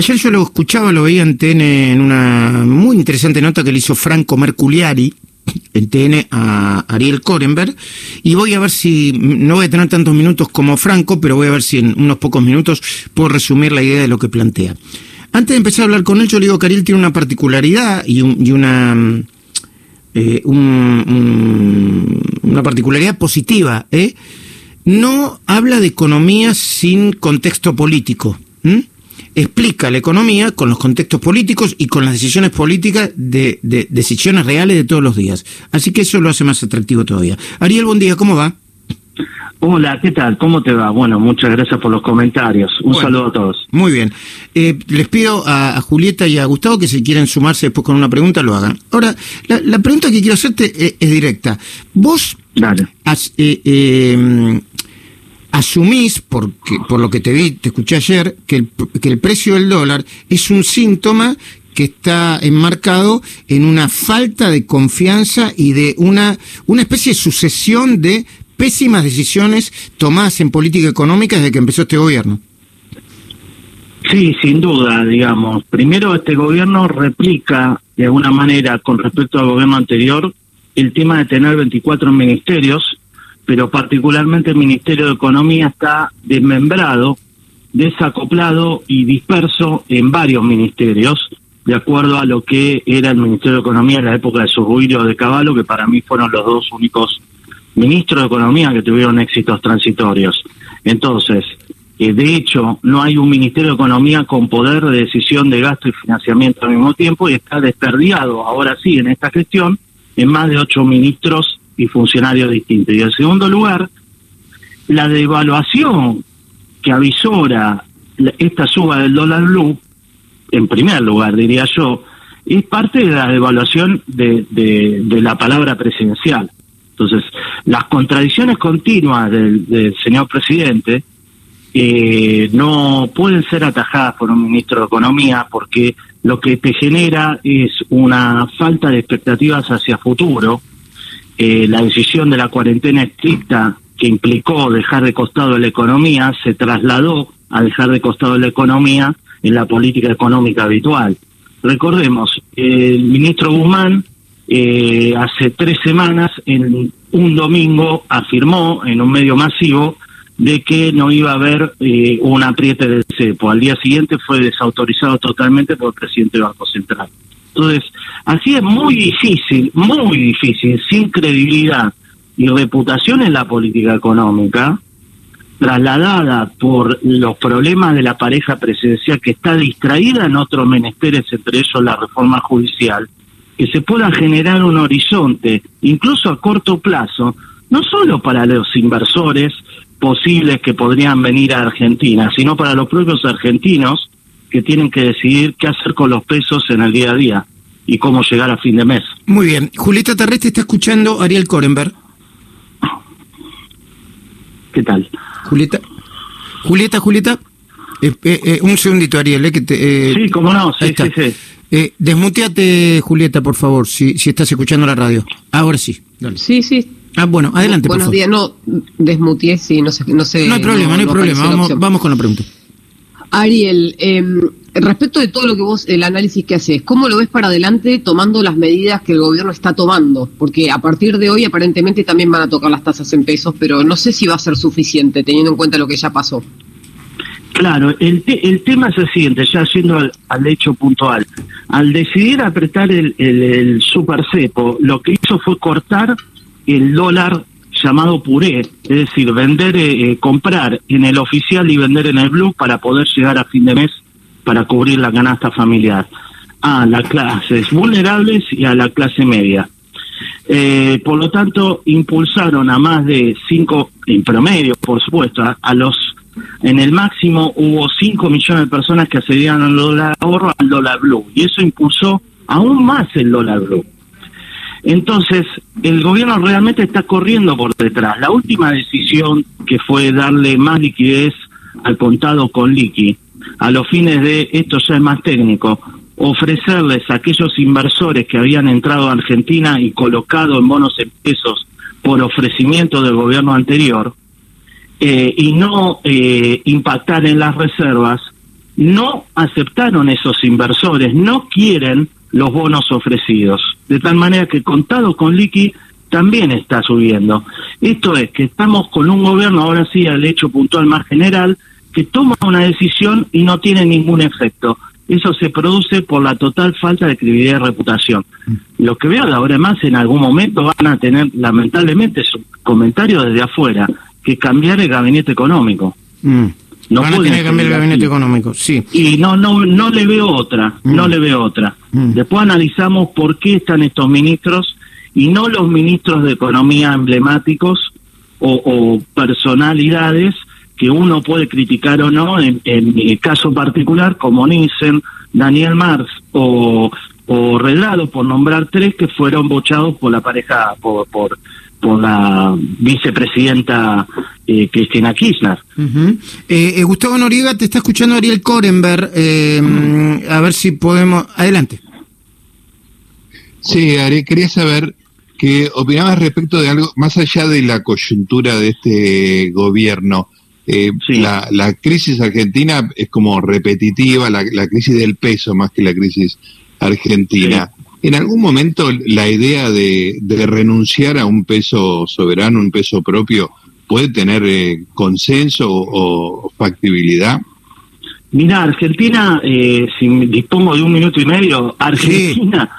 ayer yo lo escuchaba, lo veía en TN en una muy interesante nota que le hizo Franco Merculiari en TN a Ariel Korenberg y voy a ver si, no voy a tener tantos minutos como Franco, pero voy a ver si en unos pocos minutos puedo resumir la idea de lo que plantea. Antes de empezar a hablar con él, yo le digo que Ariel tiene una particularidad y, y una... Eh, una particularidad positiva, ¿eh? no habla de economía sin contexto político. Explica la economía con los contextos políticos y con las decisiones políticas de, decisiones reales de todos los días. Así que eso lo hace más atractivo todavía. Ariel, buen día, ¿cómo va? Hola, ¿qué tal? ¿Cómo te va? Bueno, muchas gracias por los comentarios. Un saludo a todos. Muy bien. Eh, les pido a, Julieta y a Gustavo que si quieren sumarse después con una pregunta lo hagan. Ahora, la, pregunta que quiero hacerte es, es directa. Vos Dale. eh, eh, asumís, porque, por lo que te vi, te escuché ayer, que el, que el precio del dólar es un síntoma que está enmarcado en una falta de confianza y de una, una especie de sucesión de pésimas decisiones tomadas en política económica desde que empezó este gobierno. Sí, sin duda, digamos. Primero, este gobierno replica de alguna manera con respecto al gobierno anterior el tema de tener 24 ministerios pero particularmente el Ministerio de Economía está desmembrado, desacoplado y disperso en varios ministerios, de acuerdo a lo que era el Ministerio de Economía en la época de Surruido de Caballo, que para mí fueron los dos únicos ministros de Economía que tuvieron éxitos transitorios. Entonces, eh, de hecho, no hay un Ministerio de Economía con poder de decisión de gasto y financiamiento al mismo tiempo y está desperdiado, ahora sí, en esta gestión, en más de ocho ministros y funcionarios distintos. Y en segundo lugar, la devaluación que avisora esta suba del dólar blue, en primer lugar, diría yo, es parte de la devaluación de, de, la palabra presidencial. Entonces, las contradicciones continuas del, señor presidente eh, no pueden ser atajadas por un ministro de Economía porque lo que te genera es una falta de expectativas hacia futuro, eh, la decisión de la cuarentena estricta que implicó dejar de costado la economía se trasladó a dejar de costado la economía en la política económica habitual. Recordemos, el ministro Guzmán eh, hace tres semanas, en un domingo, afirmó en un medio masivo de que no iba a haber eh, un apriete del cepo. Al día siguiente fue desautorizado totalmente por el presidente del Banco Central. Entonces, así es muy difícil, muy difícil, sin credibilidad y reputación en la política económica, trasladada por los problemas de la pareja presidencial que está distraída en otros menesteres, entre ellos la reforma judicial, que se pueda generar un horizonte, incluso a corto plazo, no solo para los inversores posibles que podrían venir a Argentina, sino para los propios argentinos que tienen que decidir qué hacer con los pesos en el día a día y cómo llegar a fin de mes. Muy bien. Julieta Terrestre está escuchando Ariel Korenberg. ¿Qué tal? Julieta. Julieta, Julieta. Eh, eh, eh, un segundito, Ariel. que sí, cómo no. Sí, sí, sí. desmuteate, Julieta, por favor, si, si estás escuchando la radio. Ahora sí. Sí, sí. Ah, bueno, adelante, Buenos por favor. días. No, desmuteé, sí, no sé. No, sé, no hay problema, no, hay problema. Vamos, vamos con la pregunta. Ariel, em, respecto de todo lo que vos, el análisis que haces, ¿cómo lo ves para adelante tomando las medidas que el gobierno está tomando? Porque a partir de hoy aparentemente también van a tocar las tasas en pesos, pero no sé si va a ser suficiente teniendo en cuenta lo que ya pasó. Claro, el, el tema es el siguiente, ya yendo al, hecho puntual. Al decidir apretar el, el, el super cepo, lo que hizo fue cortar el dólar llamado puré, es decir, vender, eh, eh, comprar en el oficial y vender en el blue para poder llegar a fin de mes para cubrir la canasta familiar a las clases vulnerables y a la clase media. Eh, por lo tanto, impulsaron a más de cinco, en promedio, por supuesto, a, los, en el máximo hubo cinco millones de personas que accedían al dólar ahorro al dólar blue, y eso impulsó aún más el dólar blue. Entonces, el gobierno realmente está corriendo por detrás. La última decisión que fue darle más liquidez al contado con liqui, a los fines de, esto ya es más técnico, ofrecerles a aquellos inversores que habían entrado a Argentina y colocado en bonos en pesos por ofrecimiento del gobierno anterior, eh, y no eh, impactar en las reservas, no aceptaron esos inversores, no quieren los bonos ofrecidos. De tal manera que contado con liqui también está subiendo. Esto es que estamos con un gobierno, ahora sí, al hecho puntual más general, que toma una decisión y no tiene ningún efecto. Eso se produce por la total falta de credibilidad y reputación. Lo que veo de ahora más, en algún momento van a tener, lamentablemente, su comentario desde afuera, que cambiar el gabinete económico. Mm. No Van a tener que cambiar el gabinete económico, sí. Y no, no, no le veo otra, mm. no le veo otra. Mm. Después analizamos por qué están estos ministros y no los ministros de economía emblemáticos o, personalidades que uno puede criticar o no, en, en mi caso particular, como Nissen, Daniel Marx o, o Reglado, por nombrar tres que fueron bochados por la pareja, por, por, por la vicepresidenta eh, Cristina Kirchner. eh, eh, Gustavo Noriega, te está escuchando Ariel Korenberg. Eh, a ver si podemos. Adelante. Sí, Ari, quería saber qué opinabas respecto de algo, más allá de la coyuntura de este gobierno. la, la, crisis argentina es como repetitiva, la, la, crisis del peso más que la crisis argentina. ¿En algún momento la idea de, renunciar a un peso soberano, un peso propio, puede tener eh, consenso o, factibilidad? Mira, Argentina, eh, si dispongo de un minuto y medio, Argentina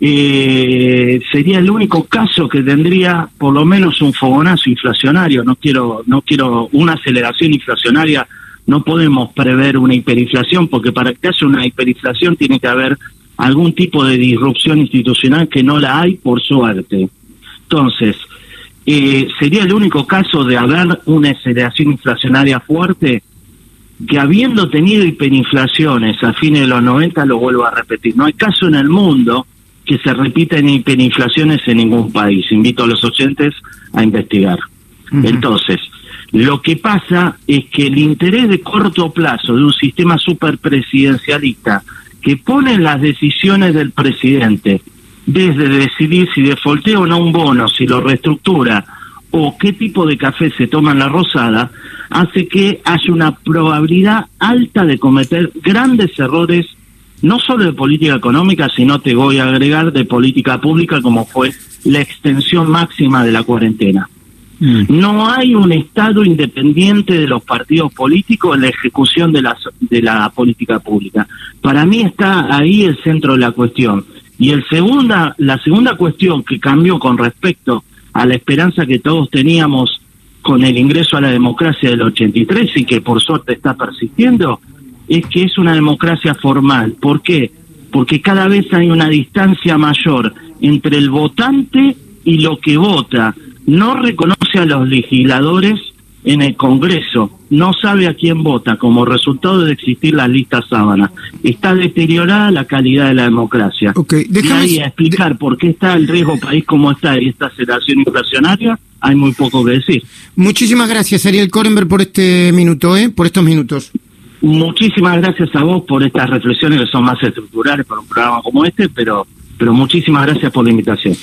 eh, sería el único caso que tendría por lo menos un fogonazo inflacionario. No quiero, no quiero una aceleración inflacionaria. No podemos prever una hiperinflación porque para que haya una hiperinflación tiene que haber algún tipo de disrupción institucional que no la hay por suerte. Entonces, eh, sería el único caso de haber una aceleración inflacionaria fuerte que habiendo tenido hiperinflaciones a fines de los 90, lo vuelvo a repetir, no hay caso en el mundo que se repiten hiperinflaciones en ningún país. Invito a los oyentes a investigar. Entonces, lo que pasa es que el interés de corto plazo de un sistema superpresidencialista que ponen las decisiones del presidente, desde decidir si defoltea o no un bono, si lo reestructura o qué tipo de café se toma en la rosada, hace que haya una probabilidad alta de cometer grandes errores, no solo de política económica, sino te voy a agregar de política pública, como fue la extensión máxima de la cuarentena. Mm. No hay un Estado independiente de los partidos políticos en la ejecución de la, de la política pública. Para mí está ahí el centro de la cuestión. Y el segunda, la segunda cuestión que cambió con respecto a la esperanza que todos teníamos con el ingreso a la democracia del 83 y que por suerte está persistiendo, es que es una democracia formal. ¿Por qué? Porque cada vez hay una distancia mayor entre el votante y lo que vota no reconoce a los legisladores en el Congreso, no sabe a quién vota como resultado de existir las listas sábanas. Está deteriorada la calidad de la democracia. Okay, déjame... Y a explicar por qué está el riesgo país como está y esta aceleración inflacionaria, hay muy poco que decir. Muchísimas gracias, Ariel Korenberg, por este minuto, ¿eh? por estos minutos. Muchísimas gracias a vos por estas reflexiones que son más estructurales para un programa como este, pero, pero muchísimas gracias por la invitación.